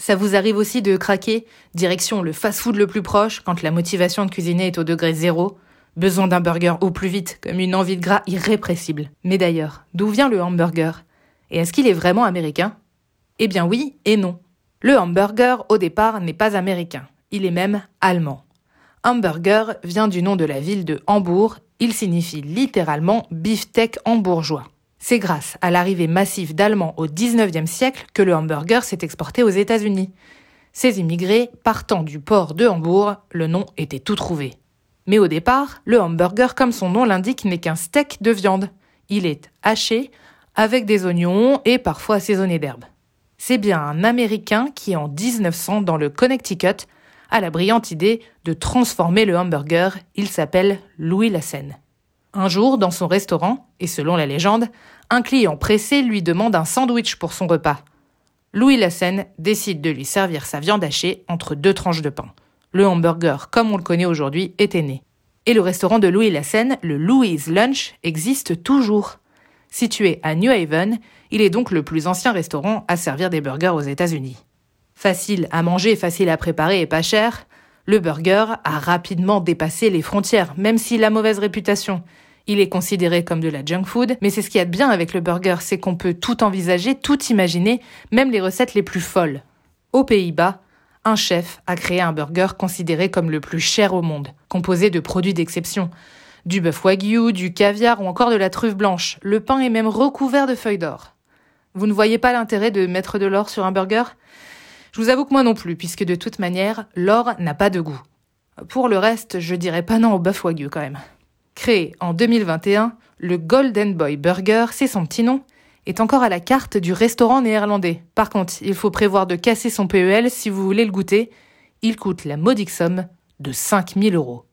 Ça vous arrive aussi de craquer Direction le fast-food le plus proche quand la motivation de cuisiner est au degré zéro Besoin d'un burger au plus vite, comme une envie de gras irrépressible. Mais d'ailleurs, d'où vient le hamburger? Et est-ce qu'il est vraiment américain? Eh bien oui et non. Le hamburger, au départ, n'est pas américain. Il est même allemand. Hamburger vient du nom de la ville de Hambourg. Il signifie littéralement beefsteak hambourgeois. C'est grâce à l'arrivée massive d'Allemands au 19e siècle que le hamburger s'est exporté aux États-Unis. Ces immigrés partant du port de Hambourg, le nom était tout trouvé. Mais au départ, le hamburger, comme son nom l'indique, n'est qu'un steak de viande. Il est haché avec des oignons et parfois assaisonné d'herbes. C'est bien un Américain qui, en 1900, dans le Connecticut, a la brillante idée de transformer le hamburger. Il s'appelle Louis Lassen. Un jour, dans son restaurant, et selon la légende, un client pressé lui demande un sandwich pour son repas. Louis Lassen décide de lui servir sa viande hachée entre deux tranches de pain. Le hamburger, comme on le connaît aujourd'hui, était né. Et le restaurant de Louis Lassen, le Louis Lunch, existe toujours. Situé à New Haven, il est donc le plus ancien restaurant à servir des burgers aux États-Unis. Facile à manger, facile à préparer et pas cher, le burger a rapidement dépassé les frontières, même s'il a mauvaise réputation. Il est considéré comme de la junk food, mais c'est ce qu'il y a de bien avec le burger, c'est qu'on peut tout envisager, tout imaginer, même les recettes les plus folles. Aux Pays-Bas, un chef a créé un burger considéré comme le plus cher au monde, composé de produits d'exception. Du bœuf wagyu, du caviar ou encore de la truffe blanche. Le pain est même recouvert de feuilles d'or. Vous ne voyez pas l'intérêt de mettre de l'or sur un burger? Je vous avoue que moi non plus, puisque de toute manière, l'or n'a pas de goût. Pour le reste, je dirais pas non au bœuf wagyu quand même. Créé en 2021, le Golden Boy Burger, c'est son petit nom, est encore à la carte du restaurant néerlandais. Par contre, il faut prévoir de casser son PEL si vous voulez le goûter. Il coûte la modique somme de 5000 euros.